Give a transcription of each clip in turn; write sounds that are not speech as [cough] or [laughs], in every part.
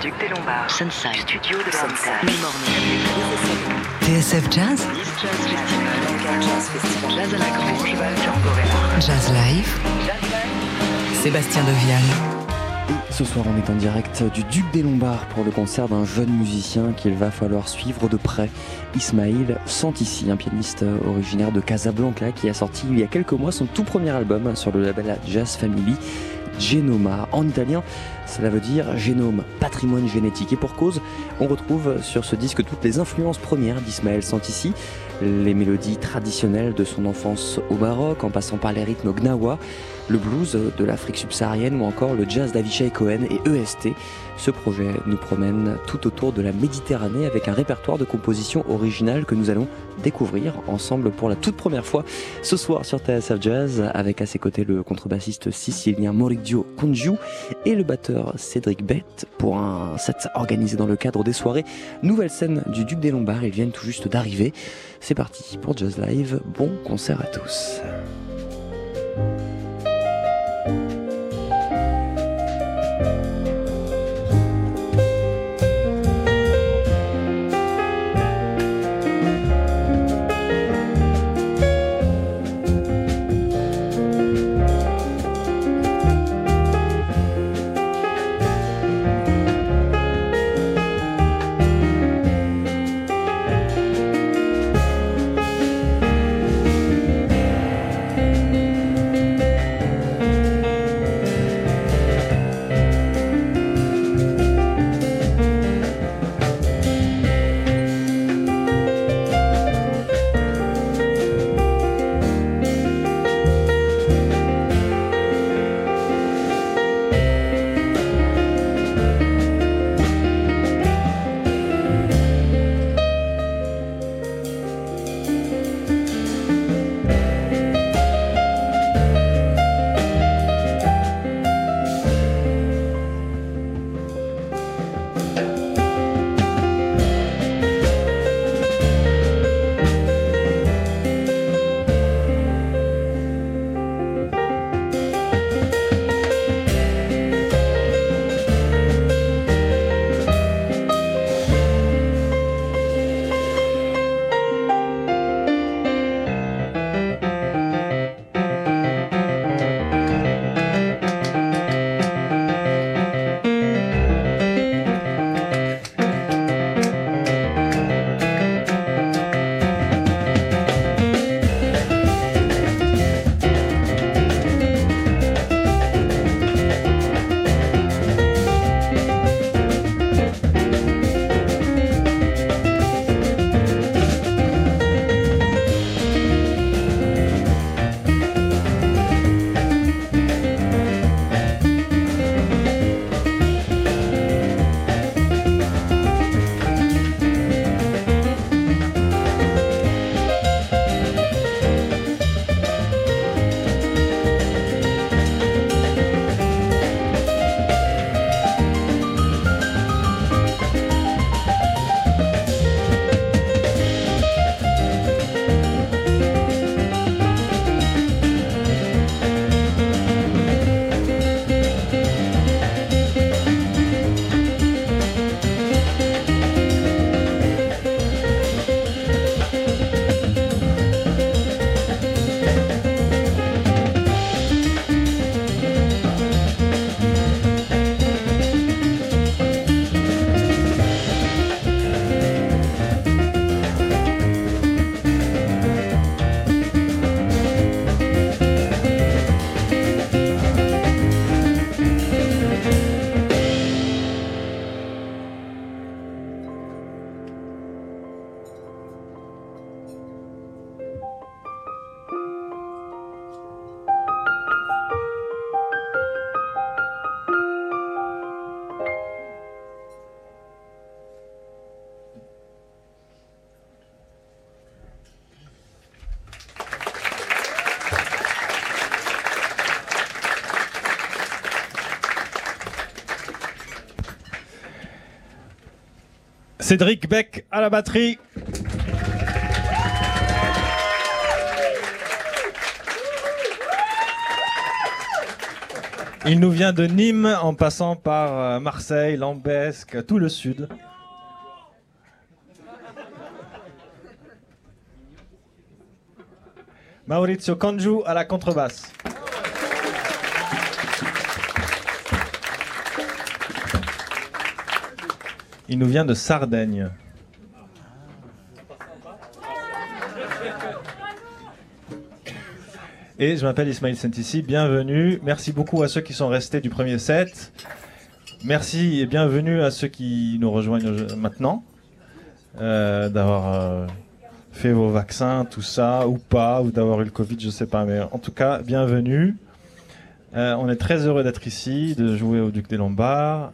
Duc des Lombards. Sunside. Studio de Sunside. TSF Jazz. Jazz à la Grange. Val Jazz Live. Sébastien Devial. Et ce soir, on est en direct du Duc des Lombards pour le concert d'un jeune musicien qu'il va falloir suivre de près, Ismail Santissi, un pianiste originaire de Casablanca qui a sorti il y a quelques mois son tout premier album sur le label Jazz Family. Genoma. En italien, cela veut dire génome, patrimoine génétique. Et pour cause, on retrouve sur ce disque toutes les influences premières d'Ismaël Santissi, les mélodies traditionnelles de son enfance au Maroc, en passant par les rythmes gnawa, le blues de l'Afrique subsaharienne ou encore le jazz d'Avishai Cohen et EST. Ce projet nous promène tout autour de la Méditerranée avec un répertoire de compositions originales que nous allons découvrir ensemble pour la toute première fois ce soir sur TSF Jazz avec à ses côtés le contrebassiste sicilien Maurizio Congiu et le batteur Cédric Bett pour un set organisé dans le cadre des soirées Nouvelle scène du Duc des Lombards. Ils viennent tout juste d'arriver. C'est parti pour Jazz Live. Bon concert à tous. Cédric Beck à la batterie. Il nous vient de Nîmes en passant par euh, Marseille, Lambesque, tout le sud. Maurizio Congiu à la contrebasse. Il nous vient de Sardaigne. Et je m'appelle Ismail Sentissi, bienvenue. Merci beaucoup à ceux qui sont restés du premier set. Merci et bienvenue à ceux qui nous rejoignent maintenant, euh, d'avoir euh, fait vos vaccins, tout ça, ou pas, ou d'avoir eu le Covid, je sais pas, mais en tout cas, bienvenue. Euh, on est très heureux d'être ici, de jouer au Duc des Lombards.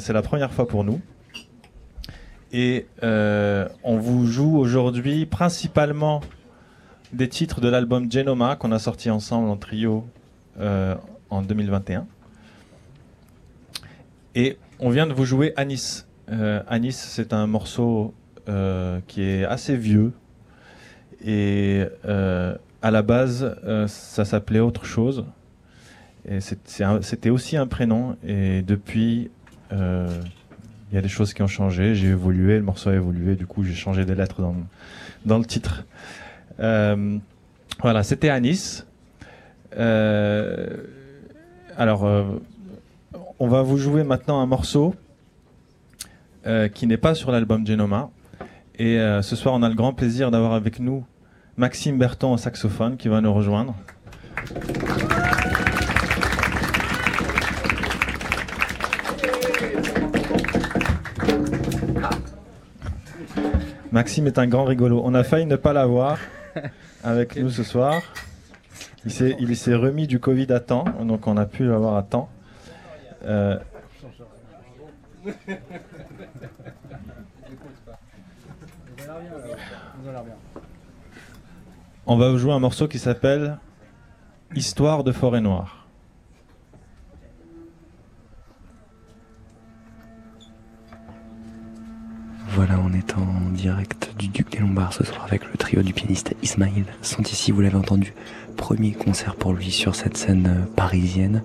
C'est la première fois pour nous. Et euh, on vous joue aujourd'hui principalement des titres de l'album Genoma qu'on a sorti ensemble en trio euh, en 2021. Et on vient de vous jouer Anis. Euh, Anis, c'est un morceau qui est assez vieux. Et à la base, ça s'appelait autre chose. Et c'était aussi un prénom. Et depuis, il y a des choses qui ont changé. J'ai évolué, le morceau a évolué. Du coup, j'ai changé des lettres dans, dans le titre. Euh, voilà, c'était à Nice. Euh, alors, euh, on va vous jouer maintenant un morceau qui n'est pas sur l'album Genoma. Et ce soir, on a le grand plaisir d'avoir avec nous Maxime Berton au saxophone qui va nous rejoindre. Maxime est un grand rigolo. On a failli ne pas l'avoir [laughs] avec nous ce soir. Il s'est, il s'est remis du Covid à temps, donc on a pu l'avoir à temps. Euh, on va vous jouer un morceau qui s'appelle Histoire de forêt noire. Voilà, on est en direct du Duc des Lombards ce soir avec le trio du pianiste Ismail Santissi, vous l'avez entendu, premier concert pour lui sur cette scène euh, parisienne.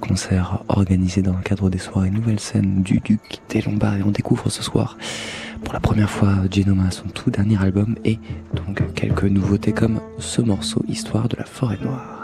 Concert organisé dans le cadre des soirées Nouvelle Scène du Duc des Lombards et on découvre ce soir pour la première fois Genoma, son tout dernier album et donc quelques nouveautés comme ce morceau Histoire de la forêt noire.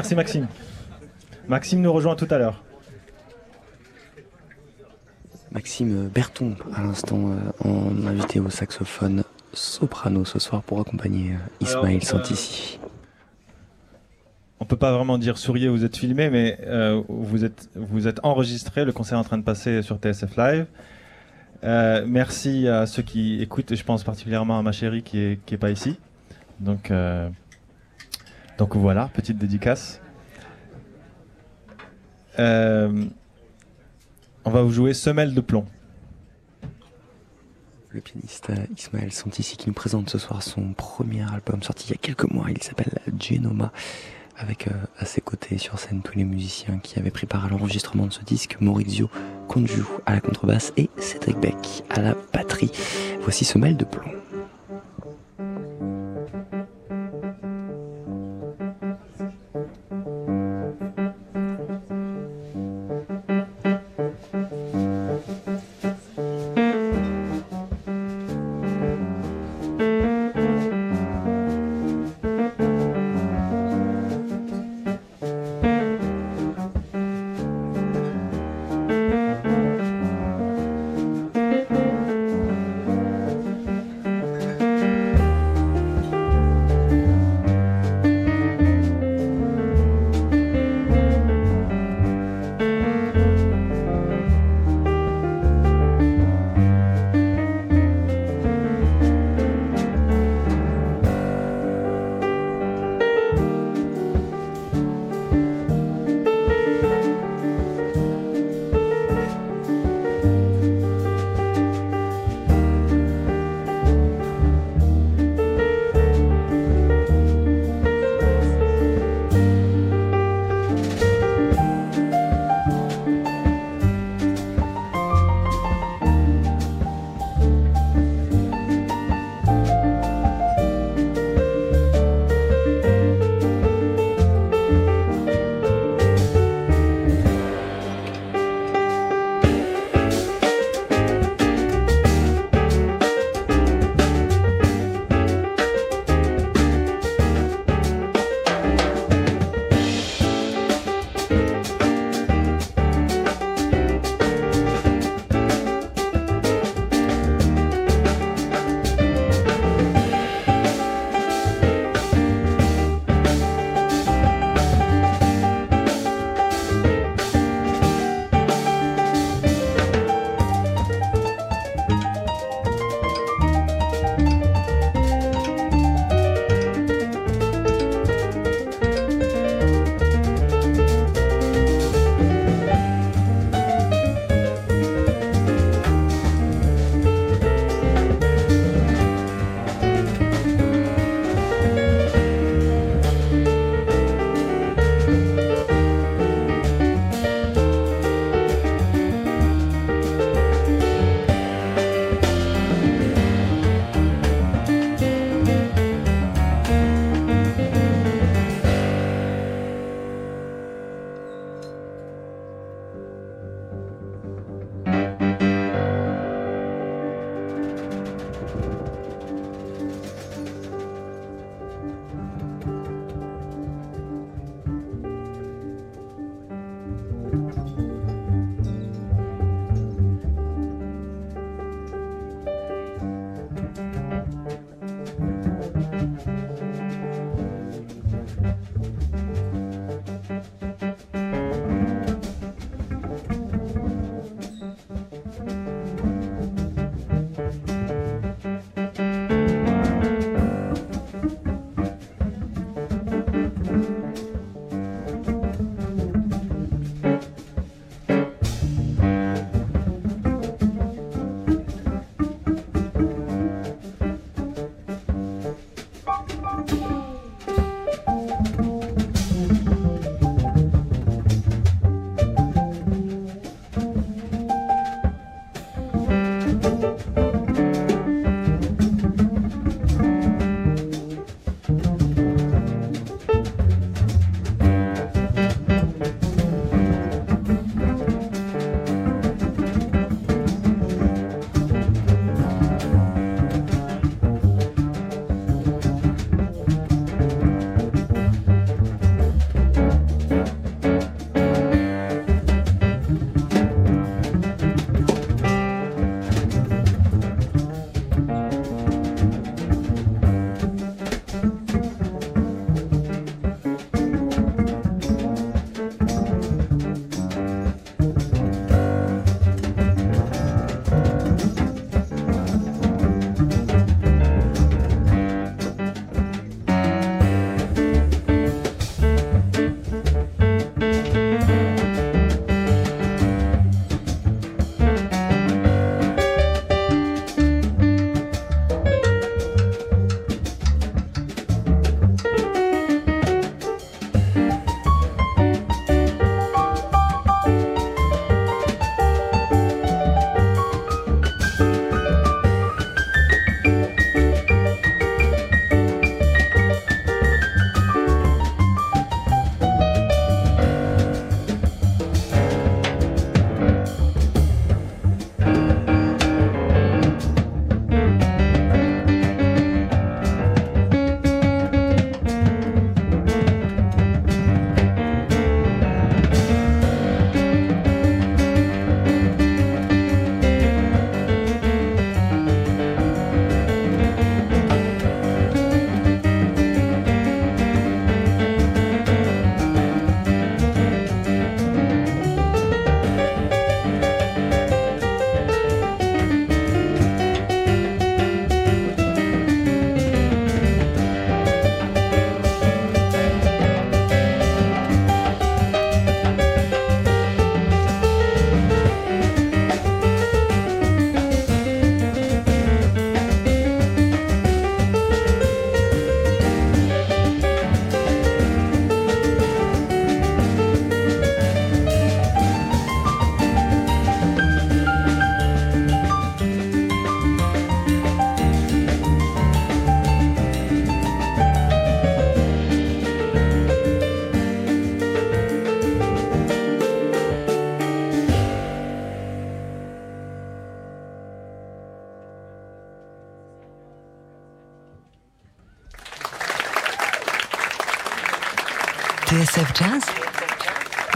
Merci Maxime. Maxime nous rejoint tout à l'heure. Maxime Berton, à l'instant, euh, en invité au saxophone soprano ce soir pour accompagner euh, Ismaël Alors, euh, Santissi. On peut pas vraiment dire souriez, vous êtes filmé, mais euh, vous êtes vous êtes enregistré. Le concert est en train de passer sur TSF Live. Euh, merci à ceux qui écoutent, et je pense particulièrement à ma chérie qui est qui est pas ici. Donc donc voilà, petite dédicace. Euh, on va vous jouer Semelle de plomb. Le pianiste Ismaël Santissi qui nous présente ce soir son premier album sorti il y a quelques mois. Il s'appelle Genoma. Avec euh, à ses côtés sur scène tous les musiciens qui avaient pris part à l'enregistrement de ce disque, Maurizio Congiu à la contrebasse et Cédric Beck à la batterie. Voici Semelle de plomb.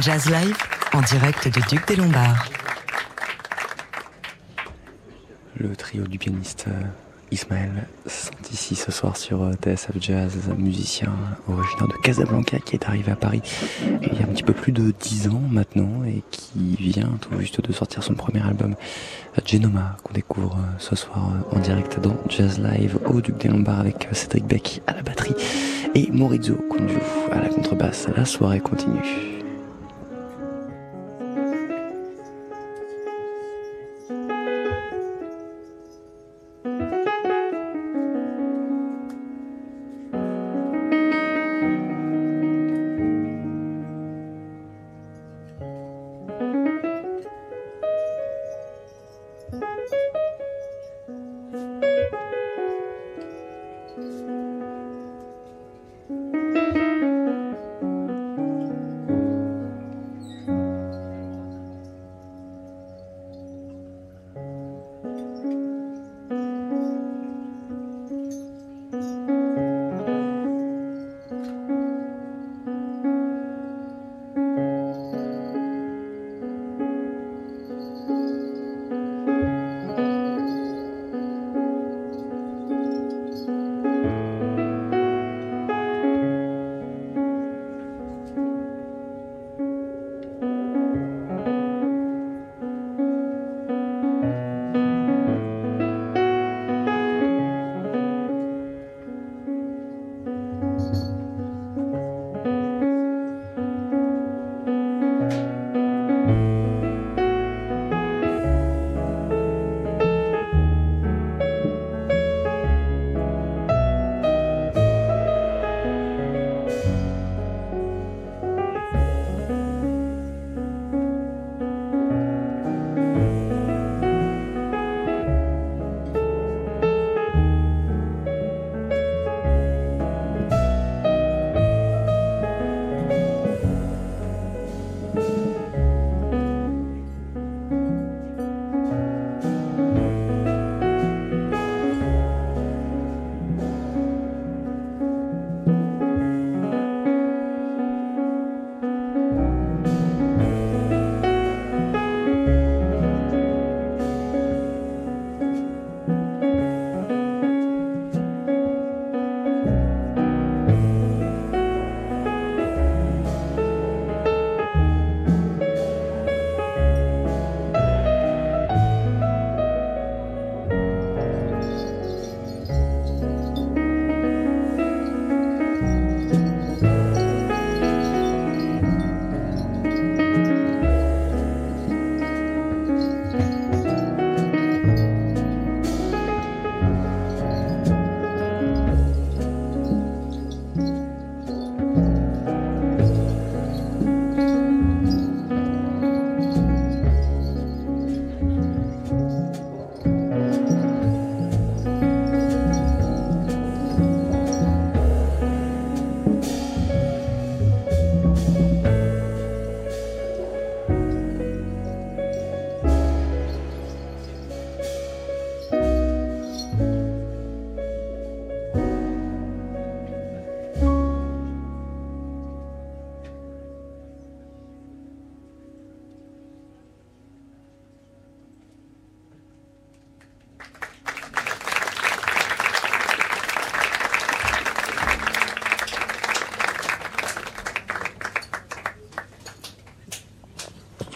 Jazz Live en direct du Duc des Lombards. Le trio du pianiste euh, Ismaël sont ici ce soir sur euh, TSF Jazz, musicien originaire de Casablanca qui est arrivé à Paris il y a un petit peu plus de 10 ans maintenant et qui vient tout juste de sortir son premier album Genoma qu'on découvre euh, ce soir en direct dans Jazz Live au Duc des Lombards avec Cédric Beck à la batterie et Maurizio Condu à la contrebasse. La soirée continue.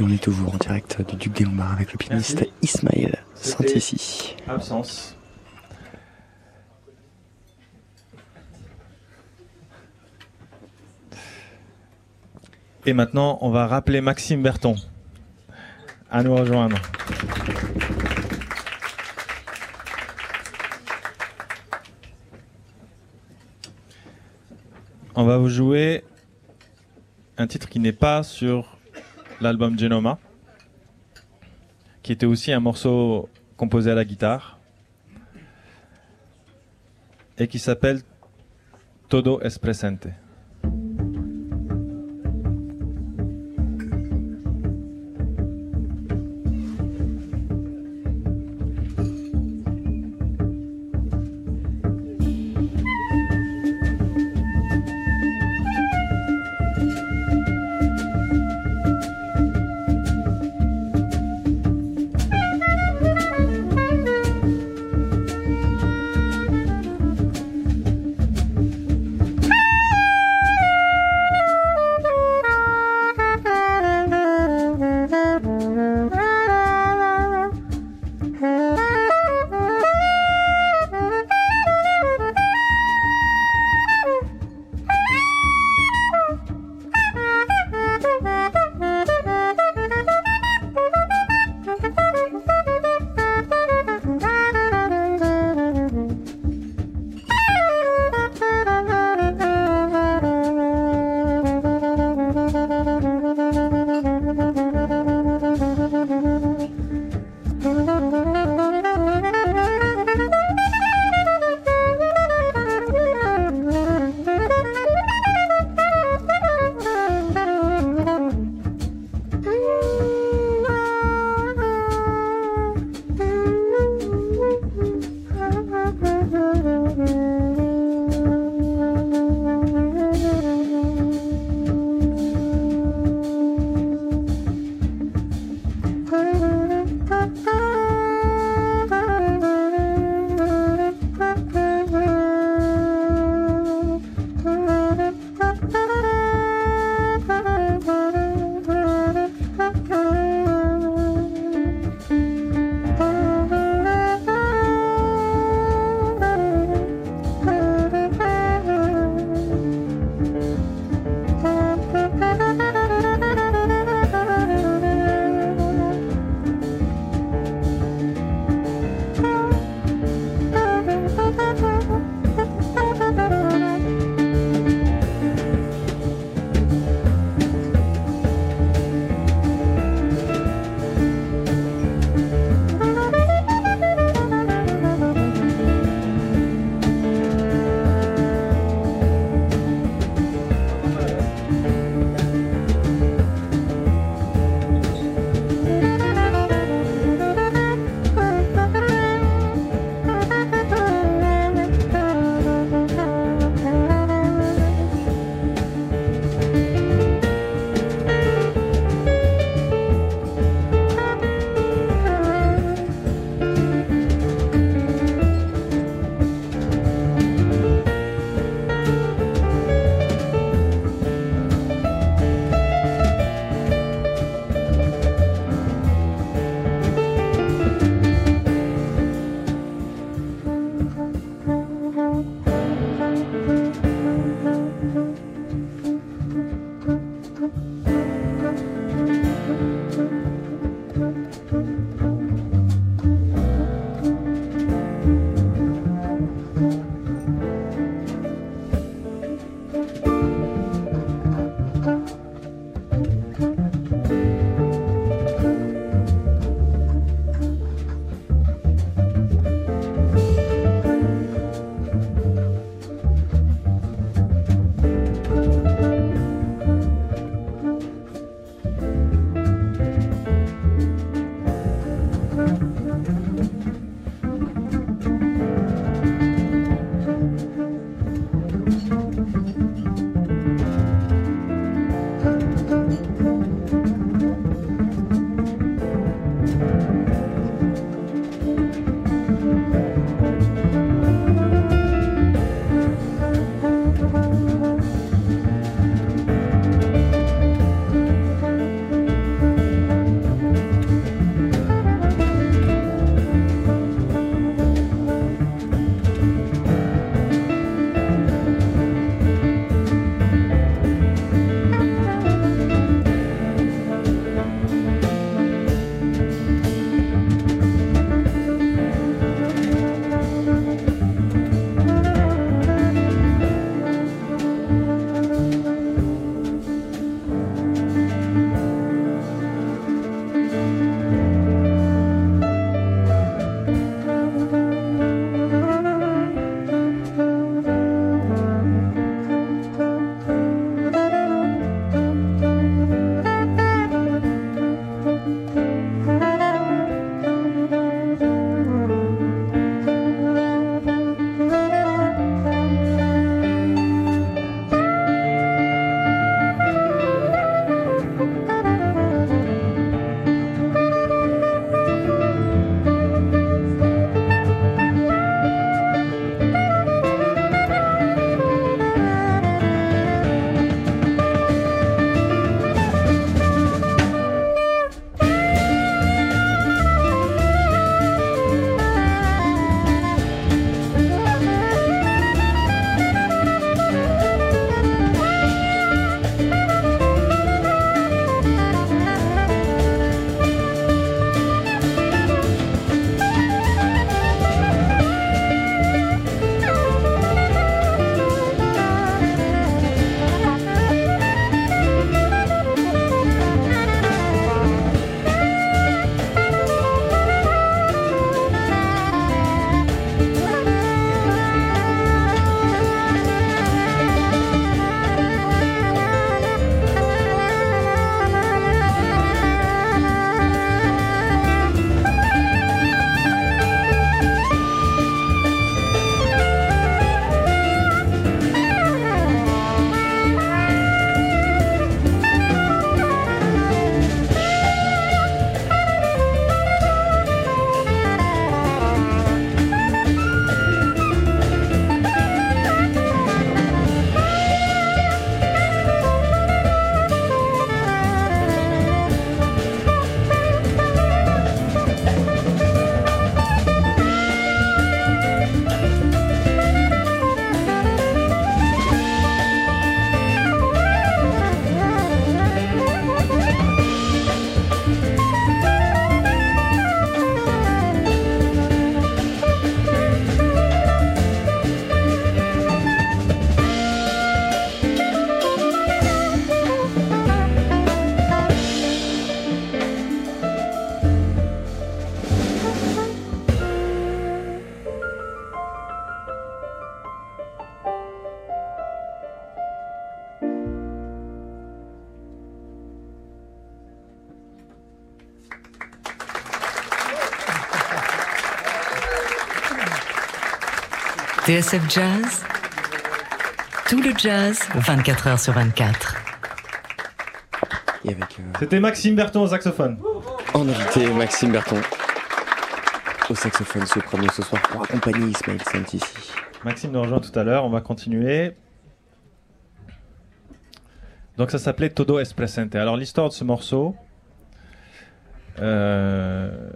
On est toujours en direct du Duc des Lombards avec le pianiste Ismaël Santissi. Absence. Et maintenant, on va rappeler Maxime Berton à nous rejoindre. On va vous jouer un titre qui n'est pas sur l'album Genoma, qui était aussi un morceau composé à la guitare et qui s'appelle Todo es presente. TSF Jazz, tout le jazz, 24 heures sur 24. Et avec euh, C'était Maxime Berton au saxophone. en invité Maxime Berton au saxophone soprano ce soir pour accompagner Ismaël Santissi. Maxime nous rejoint tout à l'heure, on va continuer. Donc ça s'appelait Todo es presente. Alors l'histoire de ce morceau, euh,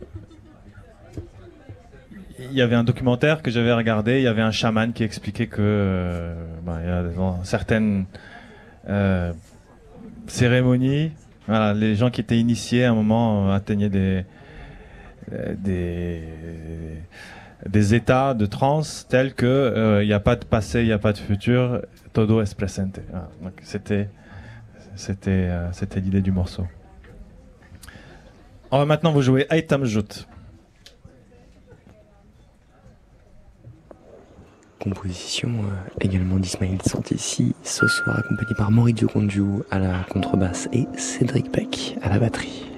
il y avait un documentaire que j'avais regardé, il y avait un chaman qui expliquait que euh, bah, dans certaines euh, cérémonies, les gens qui étaient initiés à un moment euh, atteignaient des, états de transe tels que il n'y a pas de passé, il n'y a pas de futur, todo es presente. C'était l'idée du morceau. On va maintenant vous jouer Aitam. Composition euh, également d'Ismaël Santissi, ce soir accompagné par Maurizio Congiu à la contrebasse et Cédric Beck à la batterie.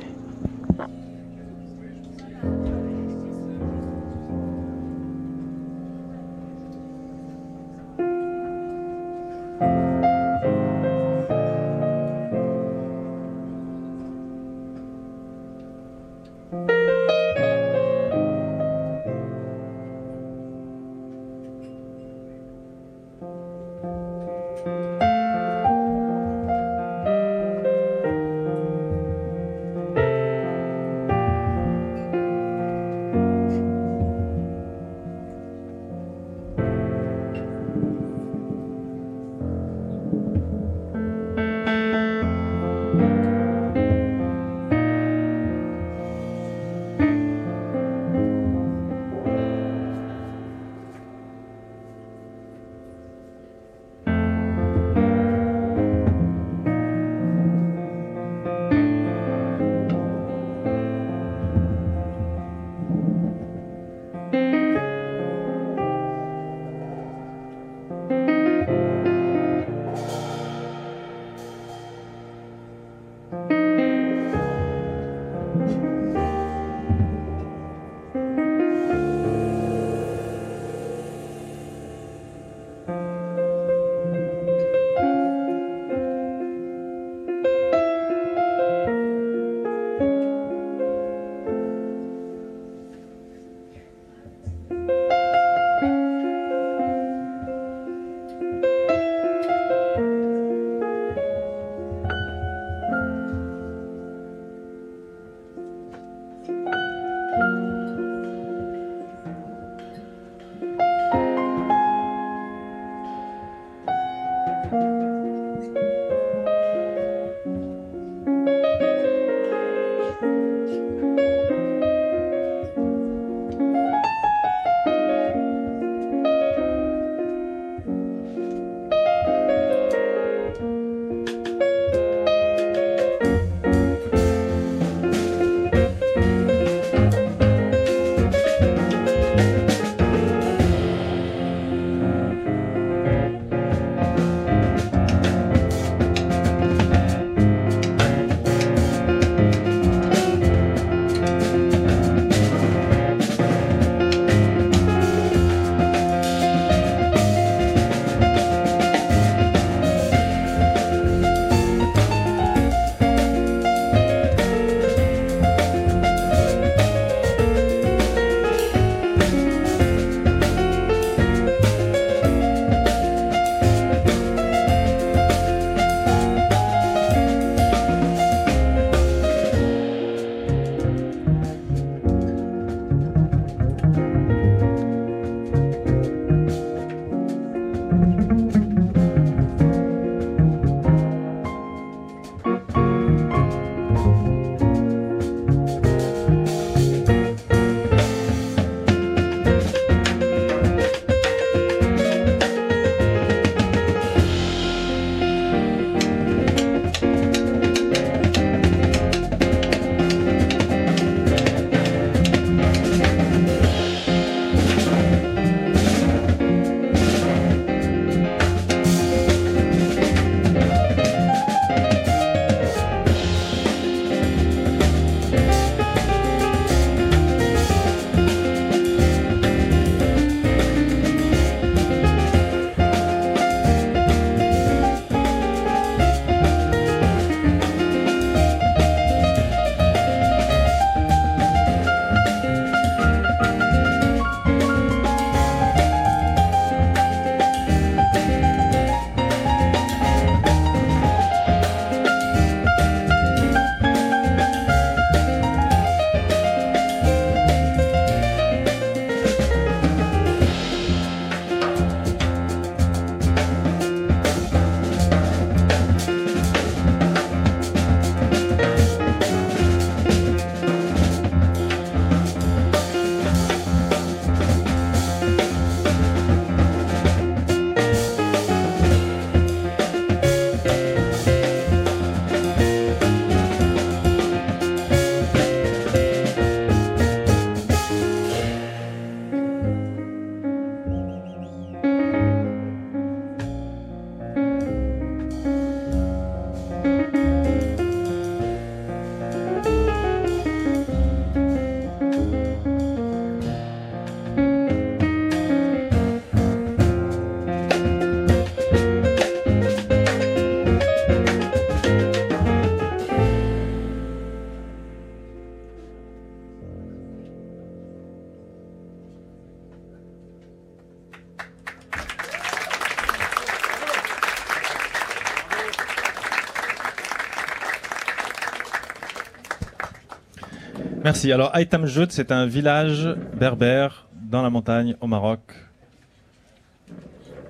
Merci. Alors, Aitam Jout, c'est un village berbère dans la montagne au Maroc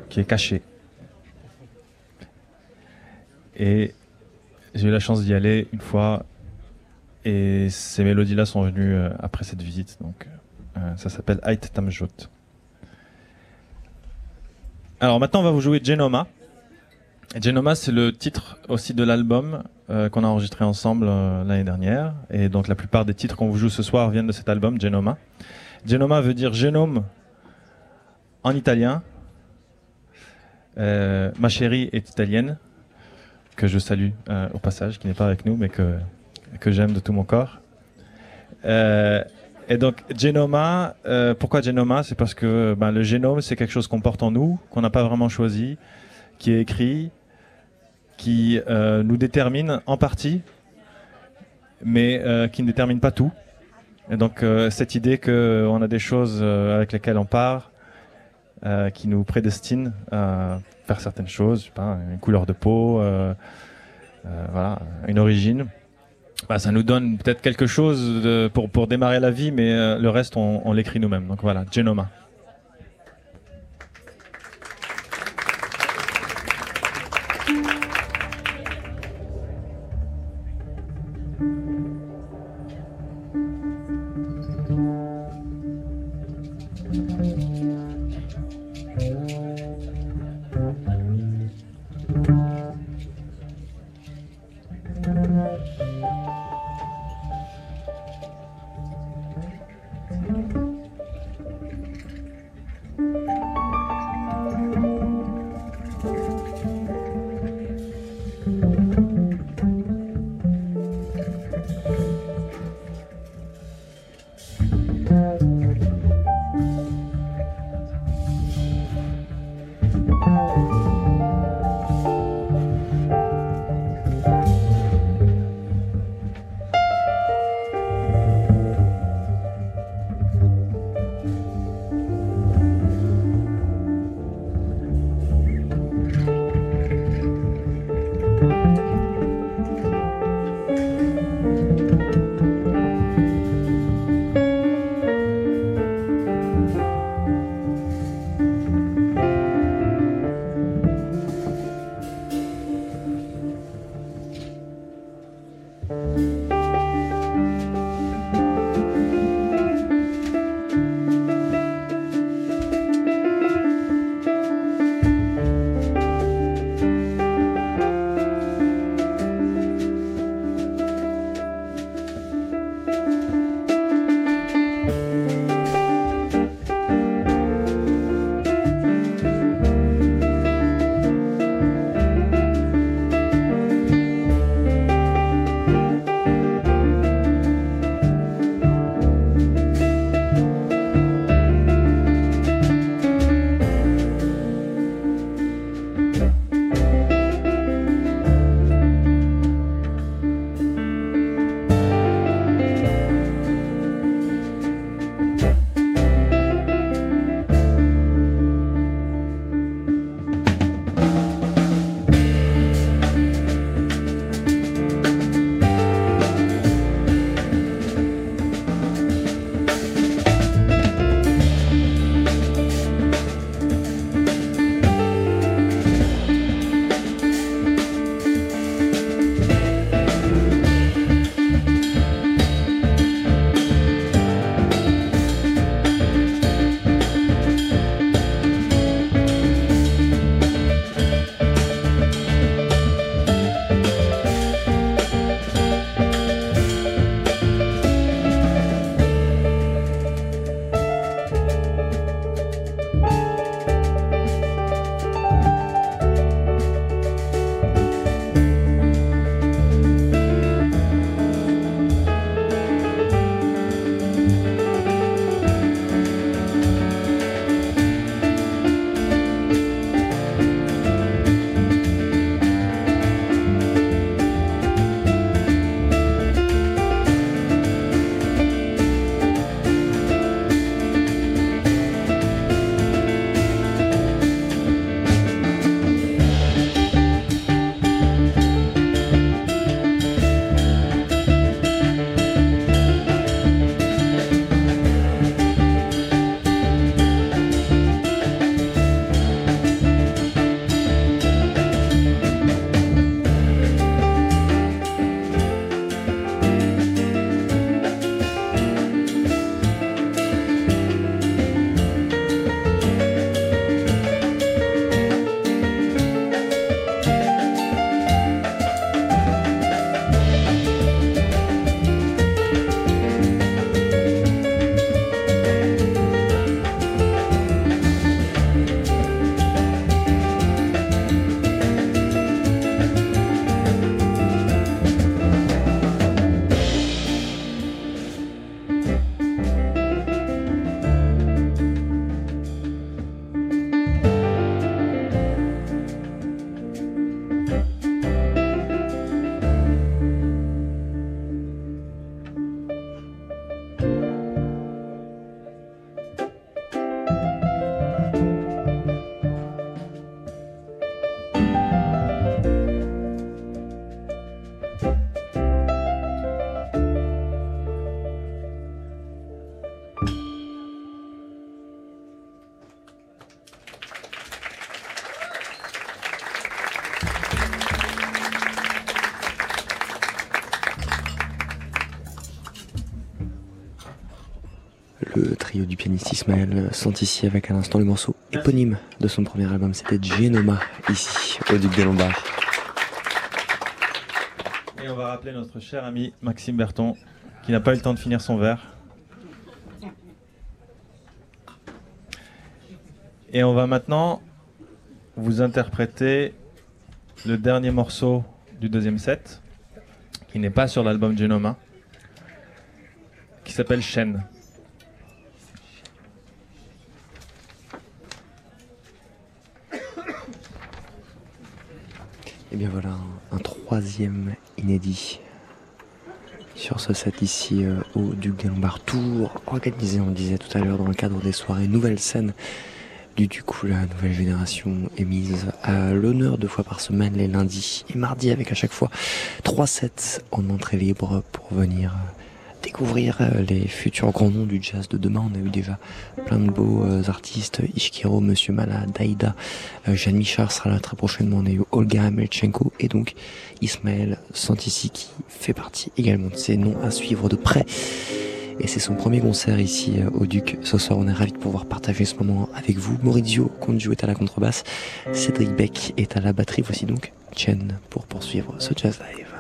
qui est caché. Et j'ai eu la chance d'y aller une fois et ces mélodies-là sont venues euh, après cette visite. Donc, euh, ça s'appelle Ait Tamjout. Alors maintenant, on va vous jouer Genoma. Genoma, c'est le titre aussi de l'album euh, qu'on a enregistré ensemble l'année dernière. Et donc la plupart des titres qu'on vous joue ce soir viennent de cet album, Genoma. Genoma veut dire génome en italien. ma chérie est italienne que je salue euh, au passage, qui n'est pas avec nous, mais que, que j'aime de tout mon corps. Euh, et donc, Genoma, euh, pourquoi Genoma? C'est parce que ben, le génome, c'est quelque chose qu'on porte en nous, qu'on n'a pas vraiment choisi, qui est écrit, qui nous détermine en partie, mais qui ne détermine pas tout. Et donc, cette idée qu'on a des choses avec lesquelles on part, qui nous prédestinent à faire certaines choses, une couleur de peau, euh, euh, voilà, une origine. Bah, ça nous donne peut-être quelque chose pour, démarrer la vie, mais euh, le reste, on, on l'écrit nous-mêmes. Donc voilà, Genoma. Trio du pianiste Ismaël ici avec à l'instant le morceau éponyme de son premier album, c'était Genoma, ici, au Duc des Lombards. Et on va rappeler notre cher ami Maxime Berton, qui n'a pas eu le temps de finir son verre. Et on va maintenant vous interpréter le dernier morceau du deuxième set, qui n'est pas sur l'album Genoma, qui s'appelle Chêne. Et bien voilà, un, troisième inédit sur ce set ici euh, au Duc Lombards. Tour, organisé, on disait tout à l'heure, dans le cadre des soirées. Nouvelle Scène du coup la nouvelle génération est mise à l'honneur deux fois par semaine, les lundis et mardis, avec à chaque fois trois sets en entrée libre pour venir découvrir euh, les futurs grands noms du jazz de demain. On a eu déjà plein de beaux euh, artistes, Ishkiro, Monsieur Mala, Daïda, euh, Jeanne Michard sera là très prochainement. On a eu Olga Melchenko et donc Ismaël Santissi qui fait partie également de ces noms à suivre de près. Et c'est son premier concert ici au Duc. Ce soir, on est ravis de pouvoir partager ce moment avec vous. Maurizio Conju est à la contrebasse. Cédric Beck est à la batterie. Voici donc Chen pour poursuivre ce jazz live.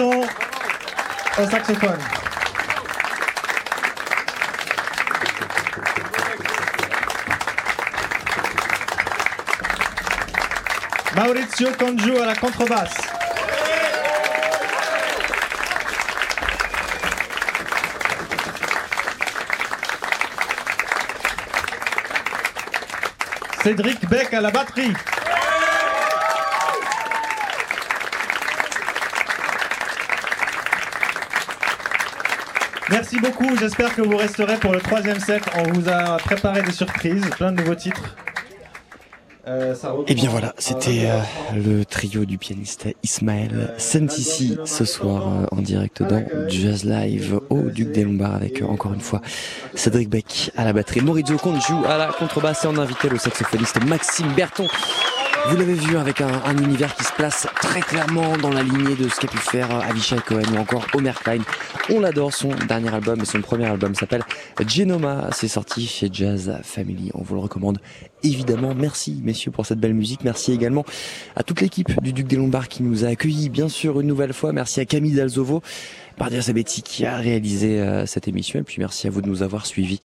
Au saxophone. Maurizio Congiu à la contrebasse. Cédric Beck à la batterie. Merci beaucoup, j'espère que vous resterez pour le troisième set. On vous a préparé des surprises, plein de nouveaux titres. Euh, Et eh bien voilà, c'était euh, le trio du pianiste Ismaël Sentisi ce soir euh, en direct dans Jazz Live au Duc des Lombards avec encore une fois Cédric Beck à la batterie, Maurizio joue à la contrebasse et on invité le saxophoniste Maxime Berton vous l'avez vu avec un, univers qui se place très clairement dans la lignée de ce qu'a pu faire Avishai Cohen ou encore Omer Klein. On l'adore, son dernier album et son premier album s'appelle Genoma. C'est sorti chez Jazz Family. On vous le recommande évidemment. Merci messieurs pour cette belle musique. Merci également à toute l'équipe du Duc des Lombards qui nous a accueillis bien sûr une nouvelle fois. Merci à Camille Dalzovo, Bardia Sabetti qui a réalisé euh, cette émission et puis merci à vous de nous avoir suivis.